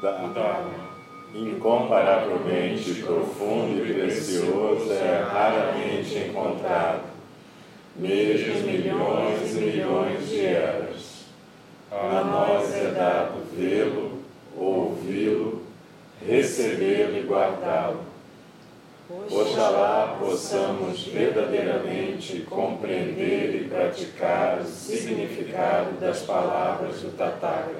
Dharma, incomparavelmente profundo e precioso, é raramente encontrado, mesmo milhões e milhões de eras. A nós é dado vê-lo, ouvi-lo, recebê-lo e guardá-lo. Oxalá possamos verdadeiramente compreender e praticar o significado das palavras do Tathagata.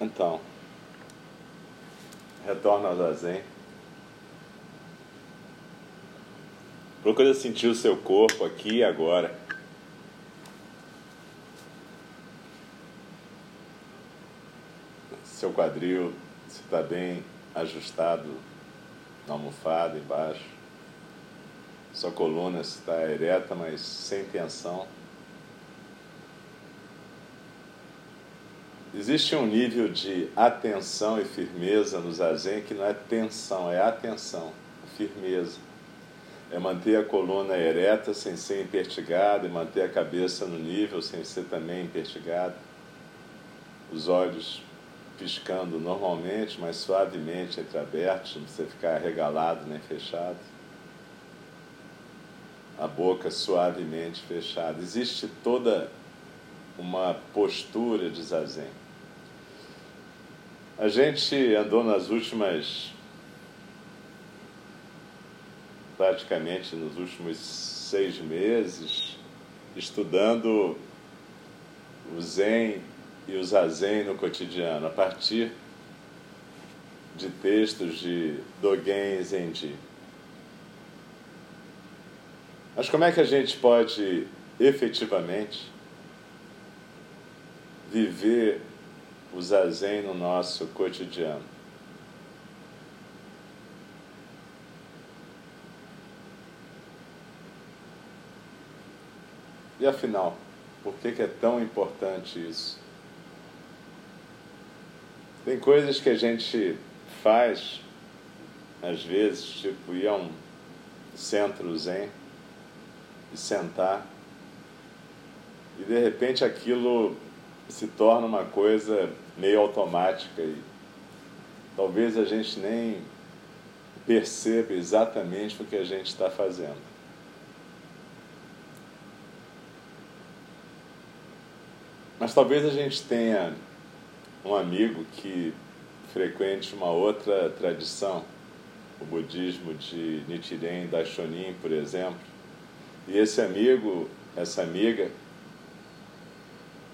Então, retorna ao zazen. Procura sentir o seu corpo aqui e agora. Seu quadril se está bem ajustado na almofada embaixo. Sua coluna está ereta, mas sem tensão. Existe um nível de atenção e firmeza no zazen que não é tensão, é atenção, firmeza. É manter a coluna ereta sem ser impertigada e manter a cabeça no nível sem ser também impertigada. Os olhos piscando normalmente, mas suavemente entreabertos, não precisa ficar regalado nem fechado. A boca suavemente fechada. Existe toda uma postura de zazen. A gente andou nas últimas, praticamente nos últimos seis meses, estudando o Zen e o Zazen no cotidiano, a partir de textos de Dogen Zenji. Mas como é que a gente pode efetivamente viver o zazen no nosso cotidiano. E afinal, por que, que é tão importante isso? Tem coisas que a gente faz, às vezes, tipo ir a um centro zen e sentar, e de repente aquilo se torna uma coisa meio automática e talvez a gente nem perceba exatamente o que a gente está fazendo. Mas talvez a gente tenha um amigo que frequente uma outra tradição, o budismo de Nichiren Daishonin, por exemplo, e esse amigo, essa amiga,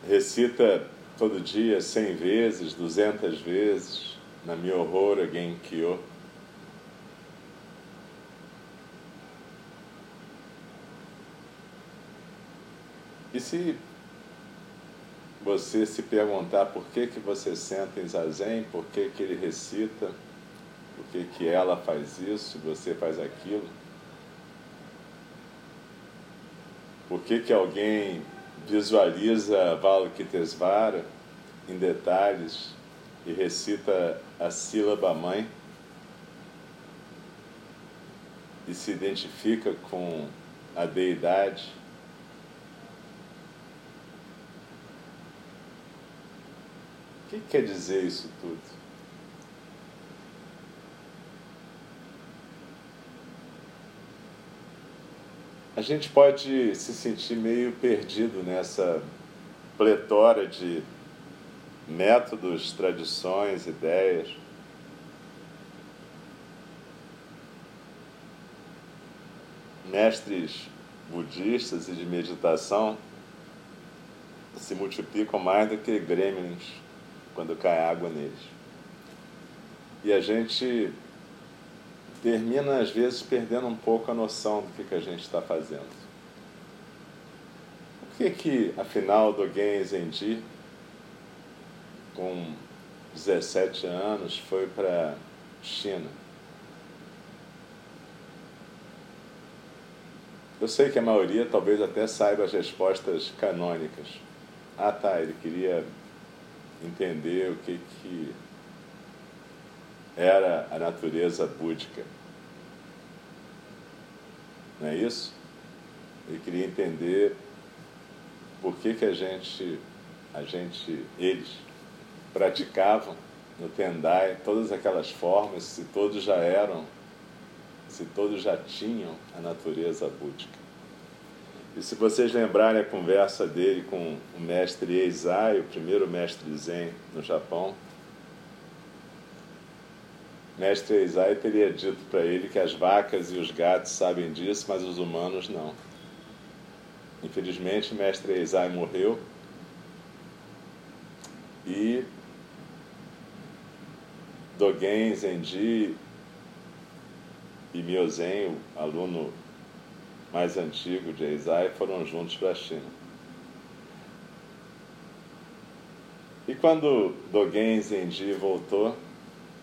recita todo dia cem vezes, duzentas vezes, na Myohora Genkyo. E se você se perguntar por que, que você senta em zazen, por que, que ele recita, por que, que ela faz isso, você faz aquilo, por que, que alguém visualiza Valkitesvara em detalhes e recita a sílaba mãe e se identifica com a deidade. O que quer dizer isso tudo? A gente pode se sentir meio perdido nessa pletora de métodos, tradições, ideias. Mestres budistas e de meditação se multiplicam mais do que gremlins quando cai água neles. E a gente termina, às vezes, perdendo um pouco a noção do que, que a gente está fazendo. Por que, que afinal, Dogen Zenji, com 17 anos, foi para China? Eu sei que a maioria talvez até saiba as respostas canônicas. Ah, tá, ele queria entender o que, que era a natureza búdica. Não é isso? Ele queria entender por que, que a gente, a gente, eles praticavam no Tendai todas aquelas formas, se todos já eram, se todos já tinham a natureza búdica. E se vocês lembrarem a conversa dele com o mestre Eizai, o primeiro mestre Zen no Japão, mestre Eizai teria dito para ele que as vacas e os gatos sabem disso, mas os humanos não. Infelizmente, mestre Eizai morreu e Dogen Zenji e Miozen, o aluno mais antigo de Eizai, foram juntos para a China. E quando Dogen Zenji voltou,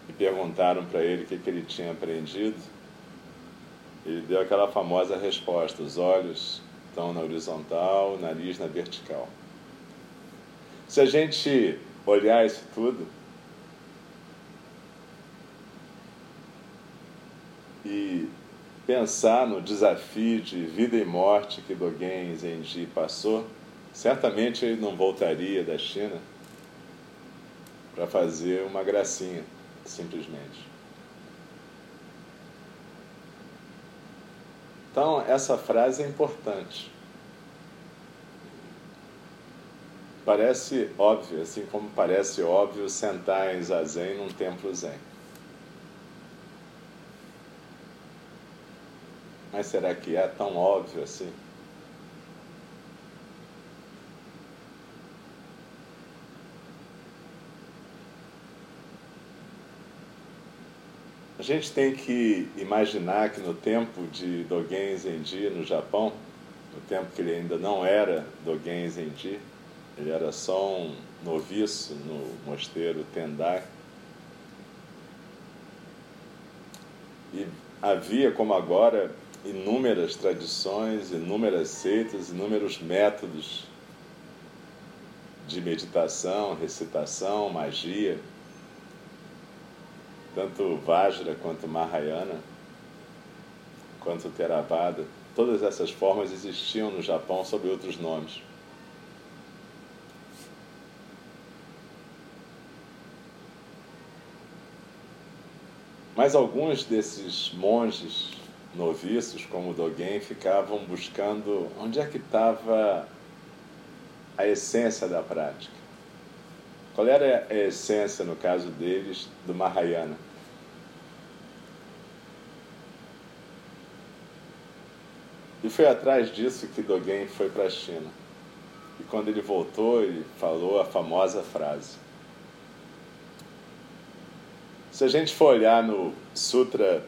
e perguntaram para ele o que, que ele tinha aprendido, ele deu aquela famosa resposta: os olhos estão na horizontal, o nariz na vertical. Se a gente olhar isso tudo e pensar no desafio de vida e morte que Dogen Zenji passou, certamente ele não voltaria da China para fazer uma gracinha simplesmente. Então, essa frase é importante. Parece óbvio, assim como parece óbvio sentar em zazen num templo zen. Mas será que é tão óbvio assim? A gente tem que imaginar que no tempo de Dogen Zenji no Japão, no tempo que ele ainda não era Dogen Zenji, ele era só um noviço no mosteiro Tendai. E havia, como agora, inúmeras tradições, inúmeras seitas, inúmeros métodos de meditação, recitação, magia tanto Vajra quanto Mahayana, quanto Theravada, todas essas formas existiam no Japão sob outros nomes. Mas alguns desses monges noviços, como Dogen, ficavam buscando onde é que estava a essência da prática. Qual era a essência, no caso deles, do Mahayana? E foi atrás disso que Dogen foi para a China. E quando ele voltou, ele falou a famosa frase. Se a gente for olhar no Sutra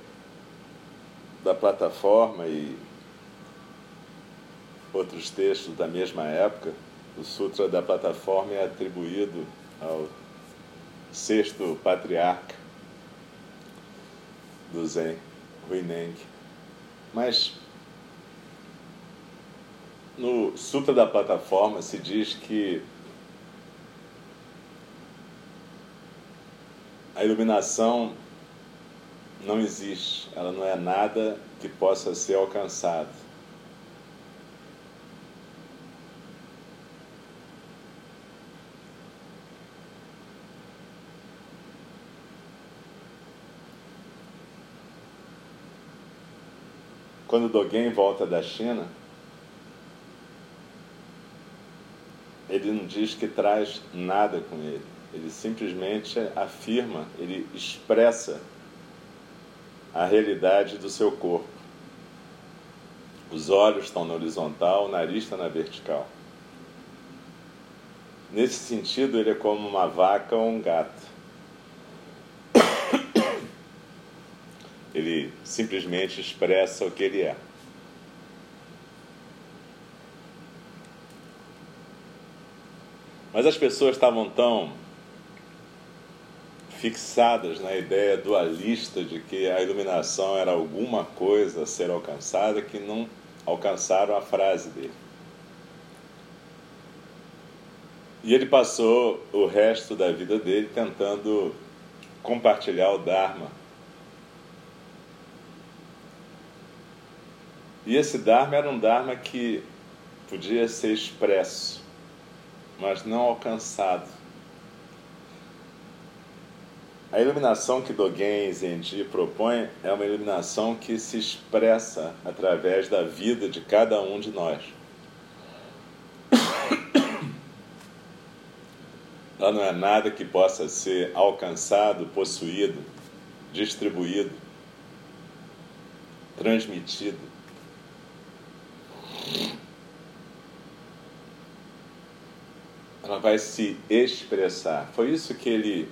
da plataforma e outros textos da mesma época, o Sutra da plataforma é atribuído ao sexto patriarca do Zen, Huineng. Mas no Sutra da Plataforma se diz que a iluminação não existe, ela não é nada que possa ser alcançado. quando Dogen volta da China, ele não diz que traz nada com ele. Ele simplesmente afirma, ele expressa a realidade do seu corpo. Os olhos estão na horizontal, o nariz está na vertical. Nesse sentido, ele é como uma vaca ou um gato. Ele simplesmente expressa o que ele é. Mas as pessoas estavam tão fixadas na ideia dualista de que a iluminação era alguma coisa a ser alcançada que não alcançaram a frase dele. E ele passou o resto da vida dele tentando compartilhar o Dharma. E esse Dharma era um Dharma que podia ser expresso, mas não alcançado. A iluminação que Dogen Zenji propõe é uma iluminação que se expressa através da vida de cada um de nós. Ela não é nada que possa ser alcançado, possuído, distribuído, transmitido. Vai se expressar. Foi isso que ele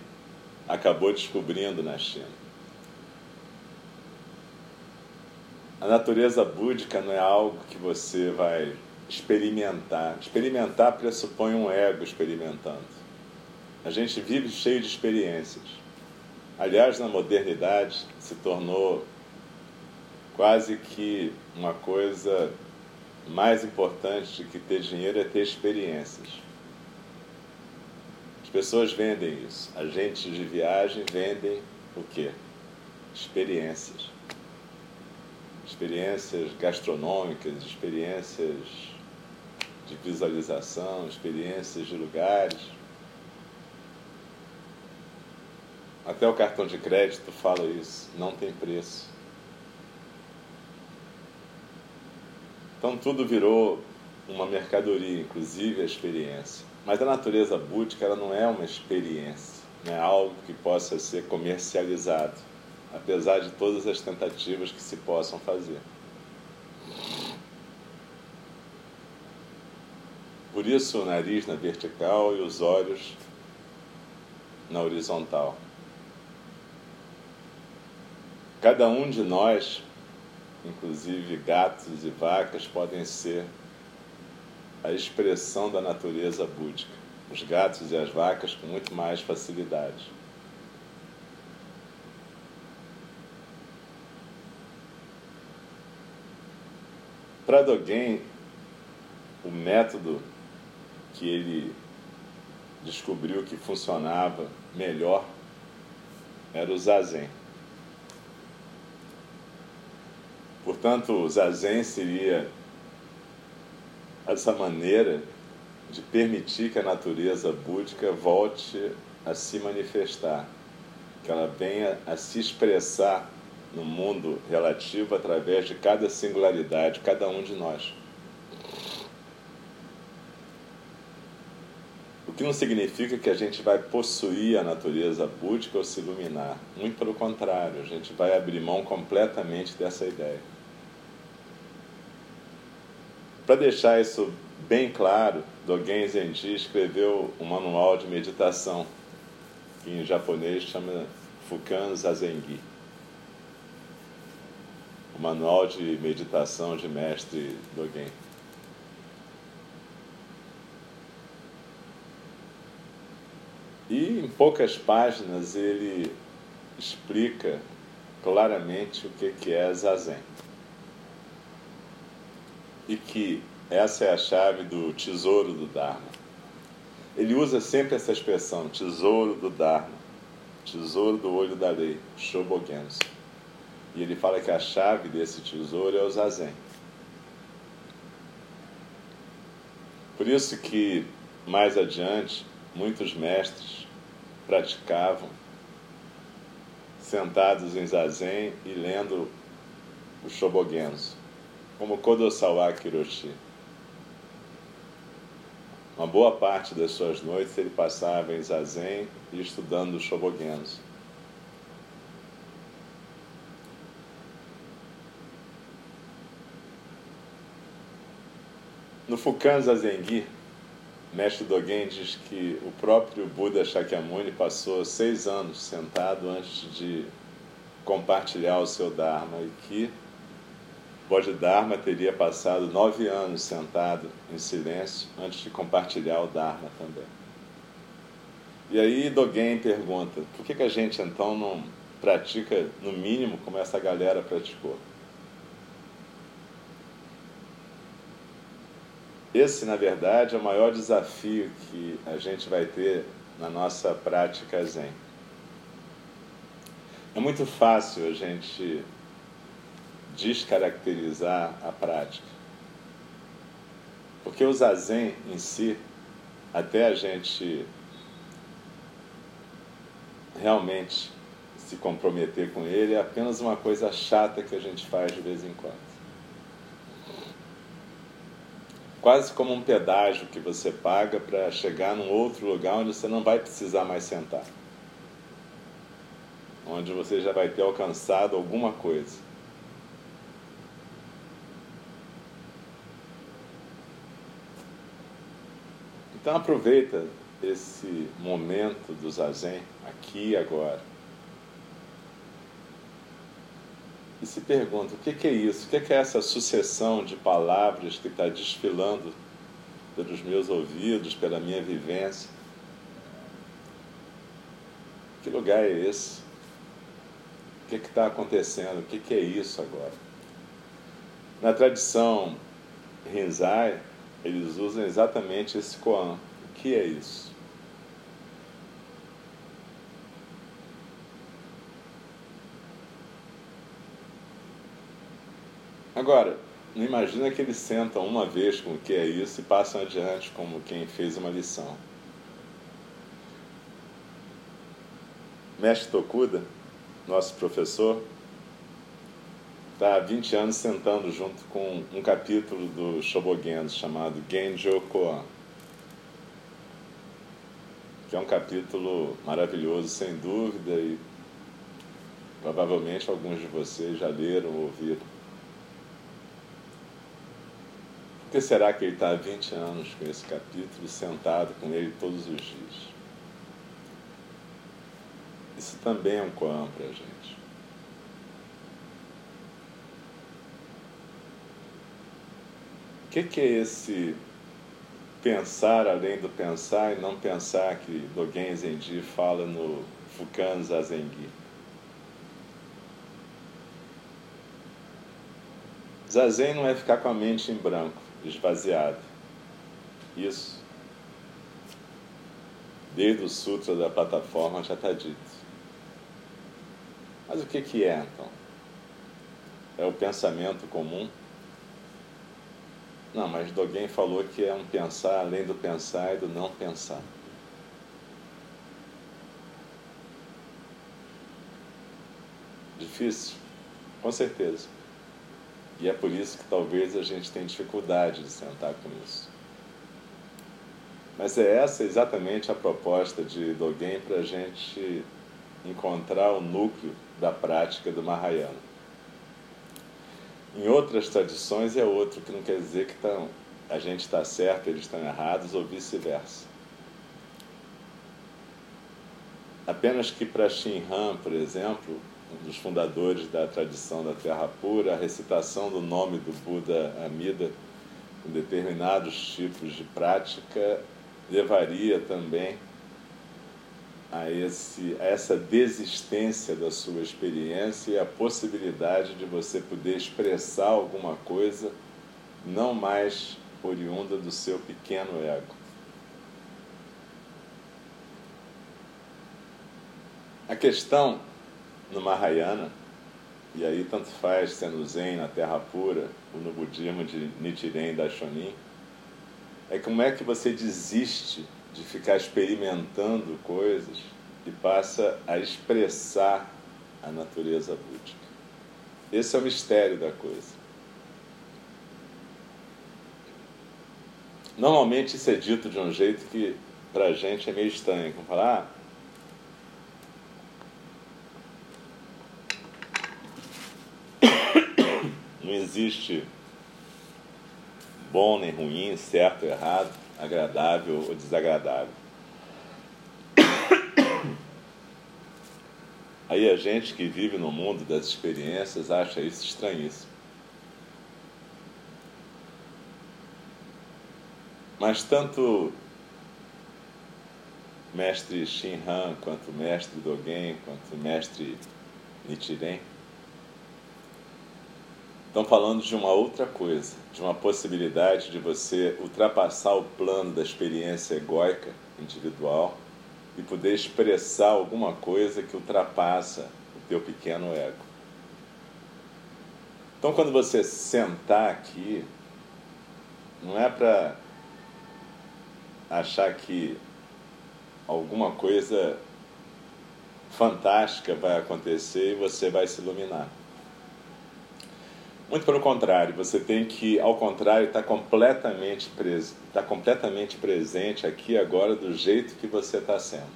acabou descobrindo na China. A natureza búdica não é algo que você vai experimentar. Experimentar pressupõe um ego experimentando. A gente vive cheio de experiências. Aliás, na modernidade se tornou quase que uma coisa mais importante que ter dinheiro é ter experiências. As pessoas vendem isso. Agentes de viagem vendem o quê? Experiências. Experiências gastronômicas, experiências de visualização, experiências de lugares. Até o cartão de crédito fala isso, não tem preço. Então tudo virou uma mercadoria, inclusive a experiência. Mas a natureza búdica ela não é uma experiência, não é algo que possa ser comercializado, apesar de todas as tentativas que se possam fazer. Por isso o nariz na vertical e os olhos na horizontal. Cada um de nós, inclusive gatos e vacas, podem ser a expressão da natureza búdica. Os gatos e as vacas com muito mais facilidade. Para Dogen, o método que ele descobriu que funcionava melhor era o zazen. Portanto, o zazen seria essa maneira de permitir que a natureza búdica volte a se manifestar, que ela venha a se expressar no mundo relativo através de cada singularidade, cada um de nós. O que não significa que a gente vai possuir a natureza búdica ou se iluminar. Muito pelo contrário, a gente vai abrir mão completamente dessa ideia. Para deixar isso bem claro, Dogen Zenji escreveu um manual de meditação, que em japonês chama Fukan Zazengi. O manual de meditação de mestre Dogen. E em poucas páginas ele explica claramente o que é Zazen e que essa é a chave do tesouro do Dharma. Ele usa sempre essa expressão, tesouro do Dharma, tesouro do olho da lei, Shobogenzo. E ele fala que a chave desse tesouro é o Zazen. Por isso que, mais adiante, muitos mestres praticavam sentados em Zazen e lendo o Shobogenzo como Kodosawa Kiroshi. Uma boa parte das suas noites ele passava em zazen e estudando Shobogenzo. No Fukan Zazengi, mestre Dogen diz que o próprio Buda Shakyamuni passou seis anos sentado antes de compartilhar o seu Dharma e que Bodhidharma teria passado nove anos sentado em silêncio antes de compartilhar o Dharma também. E aí Dogen pergunta: por que, que a gente então não pratica no mínimo como essa galera praticou? Esse, na verdade, é o maior desafio que a gente vai ter na nossa prática Zen. É muito fácil a gente descaracterizar a prática. Porque o zazen em si, até a gente realmente se comprometer com ele, é apenas uma coisa chata que a gente faz de vez em quando. Quase como um pedágio que você paga para chegar num outro lugar onde você não vai precisar mais sentar. Onde você já vai ter alcançado alguma coisa. Então aproveita esse momento do zazen, aqui e agora. E se pergunta, o que é isso? O que é essa sucessão de palavras que está desfilando pelos meus ouvidos, pela minha vivência? Que lugar é esse? O que está acontecendo? O que é isso agora? Na tradição Rinzai, eles usam exatamente esse koan. O que é isso? Agora, não imagina que eles sentam uma vez com o que é isso e passam adiante como quem fez uma lição. Mestre Tokuda, nosso professor, está há 20 anos sentando junto com um capítulo do Shobogenzo chamado Genjo Koan, que é um capítulo maravilhoso, sem dúvida, e provavelmente alguns de vocês já leram ou ouviram. Por que será que ele está há 20 anos com esse capítulo, sentado com ele todos os dias? Isso também é um Koan para a gente. O que, que é esse pensar além do pensar e não pensar que Dogen Zenji fala no Fukan Zazengi? Zazen não é ficar com a mente em branco, esvaziada. Isso, desde o Sutra da plataforma já está dito. Mas o que, que é então? É o pensamento comum? Não, mas Dogen falou que é um pensar além do pensar e do não pensar. Difícil? Com certeza. E é por isso que talvez a gente tenha dificuldade de sentar com isso. Mas é essa exatamente a proposta de Dogen para a gente encontrar o núcleo da prática do Mahayana. Em outras tradições é outro, que não quer dizer que tão, a gente está certo, eles estão errados, ou vice-versa. Apenas que para Shinran, por exemplo, um dos fundadores da tradição da Terra Pura, a recitação do nome do Buda Amida em determinados tipos de prática levaria também a, esse, a essa desistência da sua experiência e a possibilidade de você poder expressar alguma coisa não mais oriunda do seu pequeno ego. A questão no Mahayana, e aí tanto faz sendo Zen na Terra Pura ou no budismo de Nichiren da Shonin, é como é que você desiste de ficar experimentando coisas e passa a expressar a natureza búdica. Esse é o mistério da coisa. Normalmente isso é dito de um jeito que para a gente é meio estranho. Como falar, ah, não existe bom nem ruim, certo ou errado, agradável ou desagradável. Aí a gente que vive no mundo das experiências acha isso estranhíssimo. Mas tanto mestre Shinran, quanto mestre Dogen, quanto mestre Nichiren, estão falando de uma outra coisa, de uma possibilidade de você ultrapassar o plano da experiência egóica individual e poder expressar alguma coisa que ultrapassa o teu pequeno ego. Então, quando você sentar aqui, não é para achar que alguma coisa fantástica vai acontecer e você vai se iluminar. Muito pelo contrário, você tem que, ao contrário, estar tá completamente, pres... tá completamente presente aqui agora do jeito que você está sendo.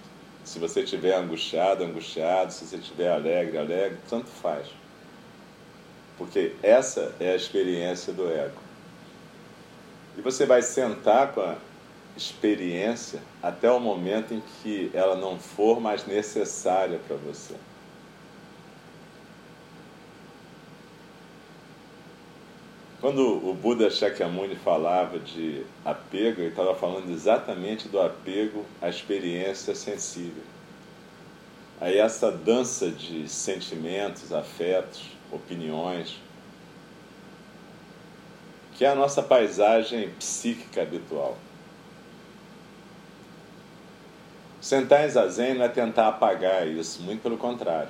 Se você estiver angustiado, angustiado, se você estiver alegre, alegre, tanto faz. Porque essa é a experiência do ego. E você vai sentar com a experiência até o momento em que ela não for mais necessária para você. Quando o Buda Shakyamuni falava de apego, ele estava falando exatamente do apego à experiência sensível. Aí essa dança de sentimentos, afetos, opiniões, que é a nossa paisagem psíquica habitual. Sentar em zazen não é tentar apagar isso, muito pelo contrário.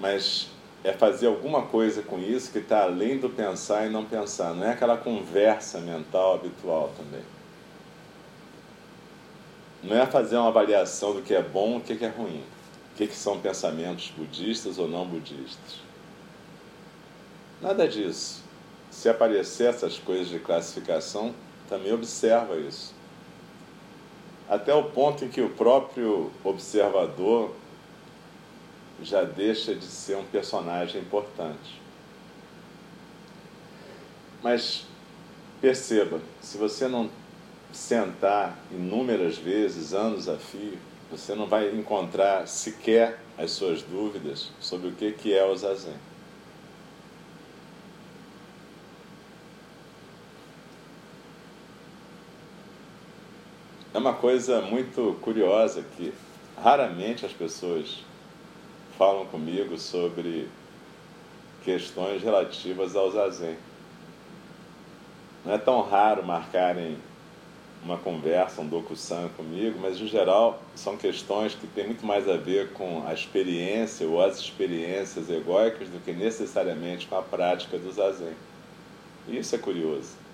Mas é fazer alguma coisa com isso que está além do pensar e não pensar. Não é aquela conversa mental habitual também. Não é fazer uma avaliação do que é bom e o que é ruim. O que são pensamentos budistas ou não budistas. Nada disso. Se aparecer essas coisas de classificação, também observa isso. Até o ponto em que o próprio observador já deixa de ser um personagem importante. Mas perceba, se você não sentar inúmeras vezes, anos a fio, você não vai encontrar sequer as suas dúvidas sobre o que é o zazen. É uma coisa muito curiosa que raramente as pessoas falam comigo sobre questões relativas ao zazen. Não é tão raro marcarem uma conversa, um docu-san comigo, mas em geral são questões que têm muito mais a ver com a experiência ou as experiências egóicas do que necessariamente com a prática do zazen. E isso é curioso.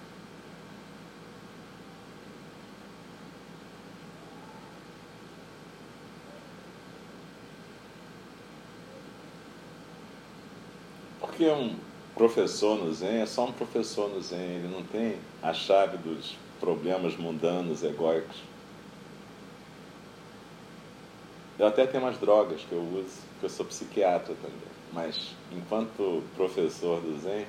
Porque um professor no Zen é só um professor no Zen, ele não tem a chave dos problemas mundanos, egóicos. Eu até tenho umas drogas que eu uso, que eu sou psiquiatra também, mas enquanto professor do Zen,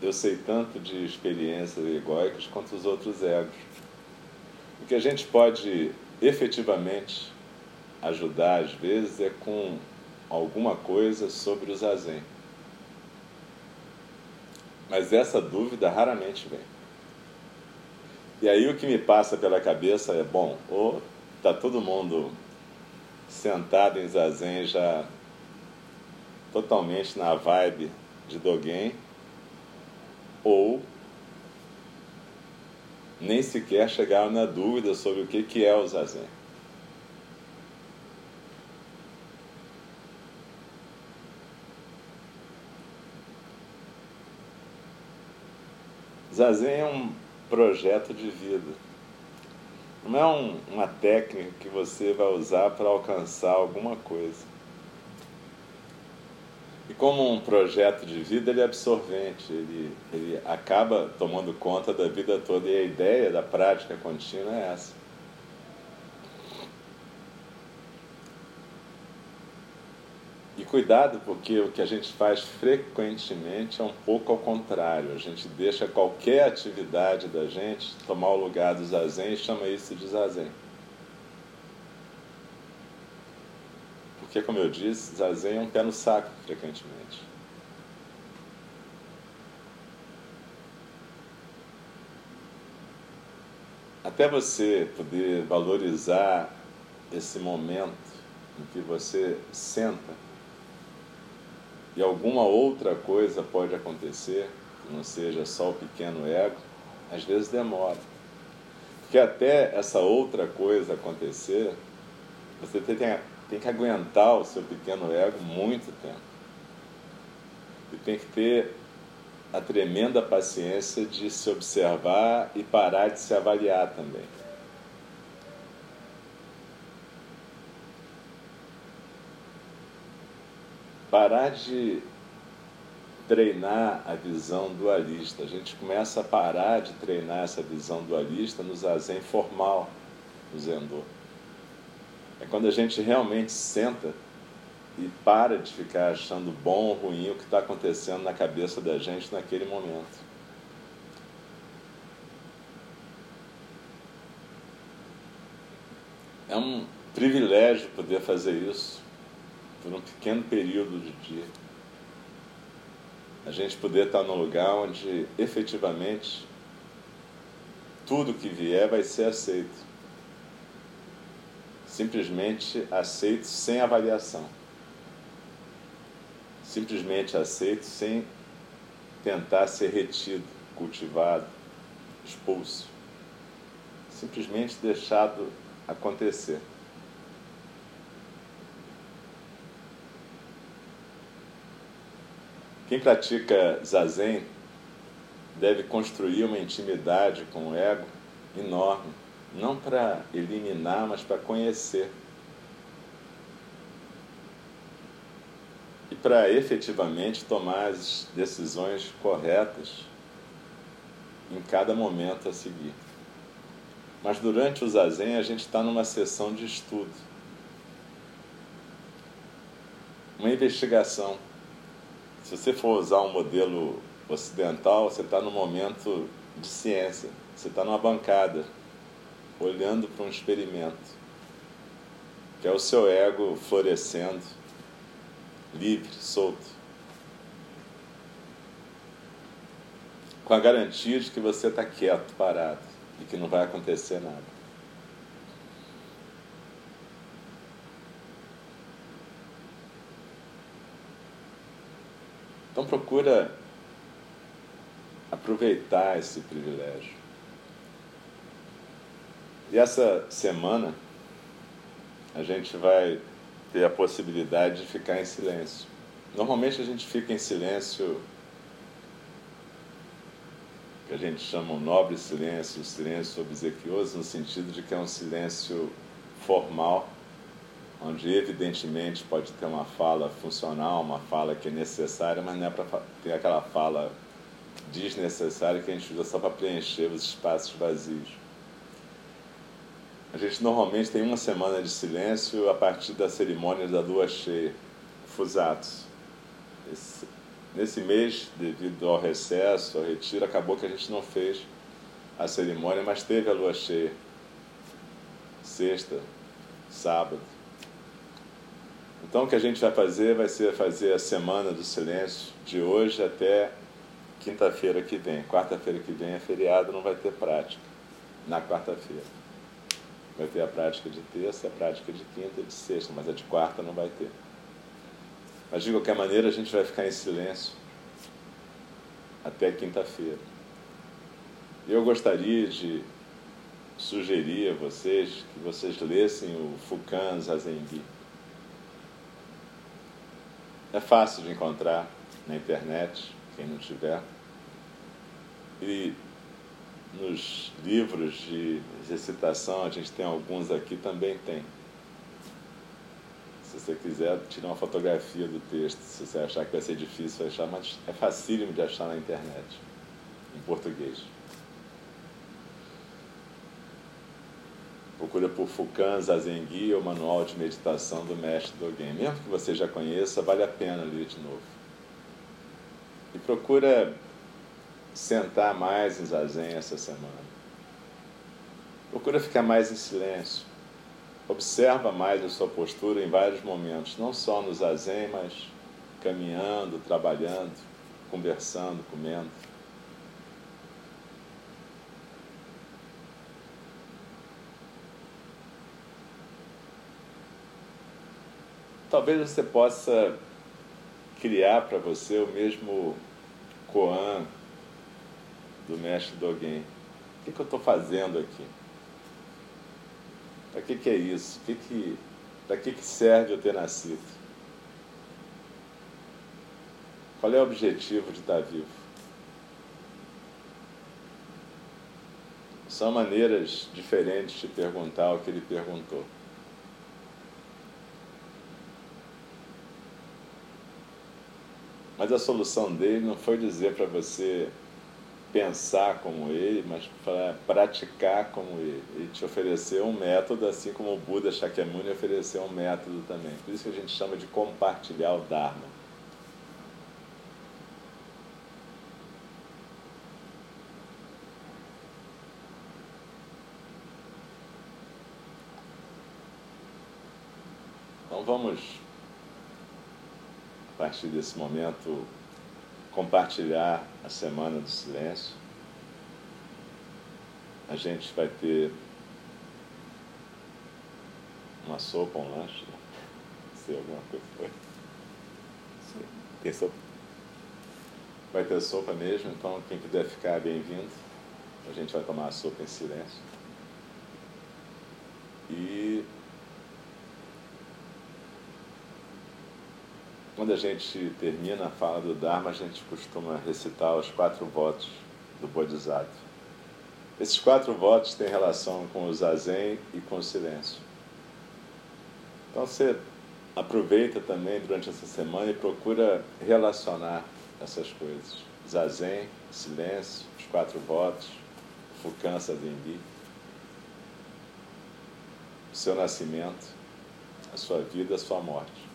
eu sei tanto de experiências egóicas quanto os outros egos. O que a gente pode efetivamente ajudar às vezes é com alguma coisa sobre o zazen. Mas essa dúvida raramente vem. E aí o que me passa pela cabeça é, bom, ou está todo mundo sentado em zazen já totalmente na vibe de Dogen, ou nem sequer chegaram na dúvida sobre o que é o zazen. Zazen é um projeto de vida. Não é um, uma técnica que você vai usar para alcançar alguma coisa. E como um projeto de vida, ele é absorvente, ele, ele acaba tomando conta da vida toda. E a ideia da prática contínua é essa. E cuidado, porque o que a gente faz frequentemente é um pouco ao contrário. A gente deixa qualquer atividade da gente tomar o lugar do zazen e chama isso de zazen. Porque, como eu disse, zazen é um pé no saco frequentemente. Até você poder valorizar esse momento em que você senta e alguma outra coisa pode acontecer, que não seja só o pequeno ego, às vezes demora. Porque até essa outra coisa acontecer, você tem, tem que aguentar o seu pequeno ego muito tempo. E tem que ter a tremenda paciência de se observar e parar de se avaliar também. Parar de treinar a visão dualista. A gente começa a parar de treinar essa visão dualista no zazen formal, no zendô. É quando a gente realmente senta e para de ficar achando bom ou ruim o que está acontecendo na cabeça da gente naquele momento. É um privilégio poder fazer isso por um pequeno período de dia, a gente poder estar num lugar onde efetivamente tudo que vier vai ser aceito. Simplesmente aceito sem avaliação. Simplesmente aceito sem tentar ser retido, cultivado, expulso. Simplesmente deixado acontecer. Quem pratica zazen deve construir uma intimidade com o ego enorme, não para eliminar, mas para conhecer. E para efetivamente tomar as decisões corretas em cada momento a seguir. Mas durante o zazen a gente está numa sessão de estudo, uma investigação se você for usar um modelo ocidental, você está no momento de ciência, você está numa bancada, olhando para um experimento, que é o seu ego florescendo, livre, solto. Com a garantia de que você está quieto, parado, e que não vai acontecer nada. Então procura aproveitar esse privilégio. E essa semana a gente vai ter a possibilidade de ficar em silêncio. Normalmente a gente fica em silêncio, que a gente chama um nobre silêncio, silêncio obsequioso, no sentido de que é um silêncio formal onde evidentemente pode ter uma fala funcional, uma fala que é necessária, mas não é para ter aquela fala desnecessária que a gente usa só para preencher os espaços vazios. A gente normalmente tem uma semana de silêncio a partir da cerimônia da lua cheia, Fusatos. Esse, nesse mês, devido ao recesso, ao retiro, acabou que a gente não fez a cerimônia, mas teve a lua cheia. Sexta, sábado. Então, o que a gente vai fazer vai ser fazer a semana do silêncio de hoje até quinta-feira que vem. Quarta-feira que vem é feriado, não vai ter prática na quarta-feira. Vai ter a prática de terça, a prática de quinta e de sexta, mas a de quarta não vai ter. Mas de qualquer maneira, a gente vai ficar em silêncio até quinta-feira. Eu gostaria de sugerir a vocês que vocês lessem o Fukan Zazengi. É fácil de encontrar na internet, quem não tiver. E nos livros de exercitação, a gente tem alguns aqui, também tem. Se você quiser, tira uma fotografia do texto. Se você achar que vai ser difícil, achar, mas é facílimo de achar na internet, em português. Procura por Fukan Zazengi, o Manual de Meditação do Mestre Dogen. Mesmo que você já conheça, vale a pena ler de novo. E procura sentar mais em Zazen essa semana. Procura ficar mais em silêncio. Observa mais a sua postura em vários momentos, não só no zazen, mas caminhando, trabalhando, conversando, comendo. Talvez você possa criar para você o mesmo koan do mestre Dogen. O que, que eu estou fazendo aqui? Para que, que é isso? Que que, Para que, que serve eu ter nascido? Qual é o objetivo de estar vivo? São maneiras diferentes de perguntar o que ele perguntou. Mas a solução dele não foi dizer para você pensar como ele, mas para praticar como ele. Ele te ofereceu um método, assim como o Buda Shakyamuni ofereceu um método também. Por isso que a gente chama de compartilhar o Dharma. Então vamos, partir desse momento, compartilhar a Semana do Silêncio. A gente vai ter uma sopa, um lanche, né? se alguma coisa foi. Tem sopa? Vai ter sopa mesmo, então quem puder ficar bem-vindo. A gente vai tomar a sopa em silêncio. E Quando a gente termina a fala do Dharma, a gente costuma recitar os quatro votos do Bodhisattva. Esses quatro votos têm relação com o zazen e com o silêncio. Então você aproveita também durante essa semana e procura relacionar essas coisas. Zazen, silêncio, os quatro votos, Fukan Sazengi, o seu nascimento, a sua vida, a sua morte.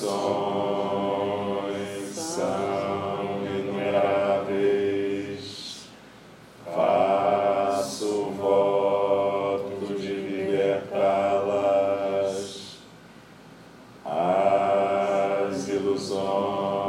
corações são inumeráveis. Faço voto de libertá-las. As ilusões.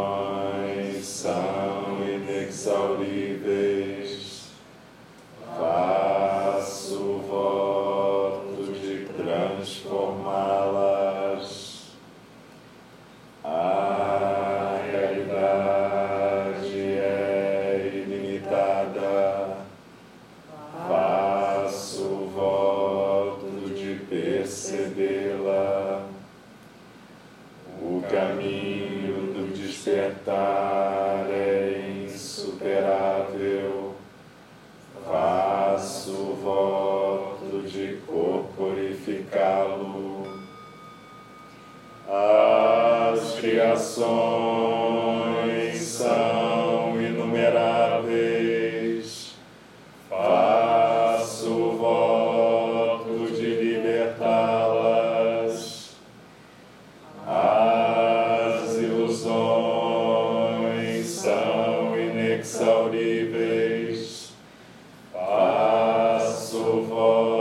Father.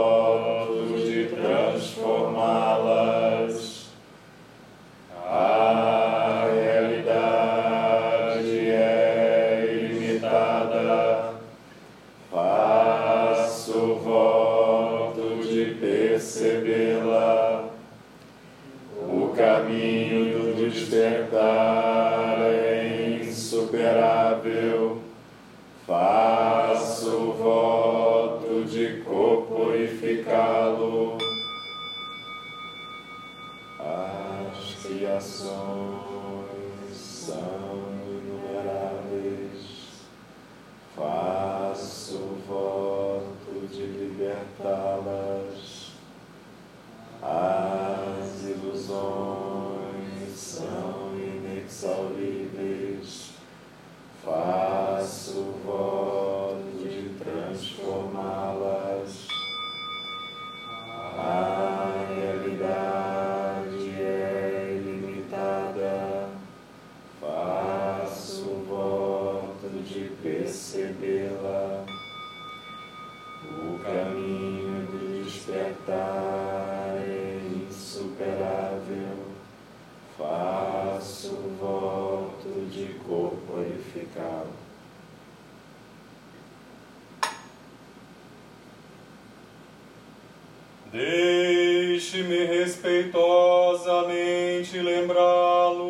Deixe-me respeitosamente lembrá-los.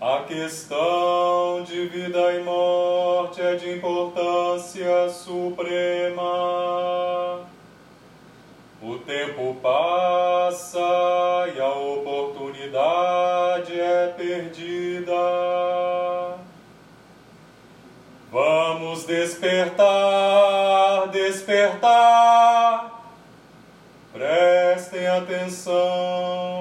A questão de vida e morte é de importância suprema. O tempo passa e a oportunidade é perdida. Vamos despertar, Prestem atenção.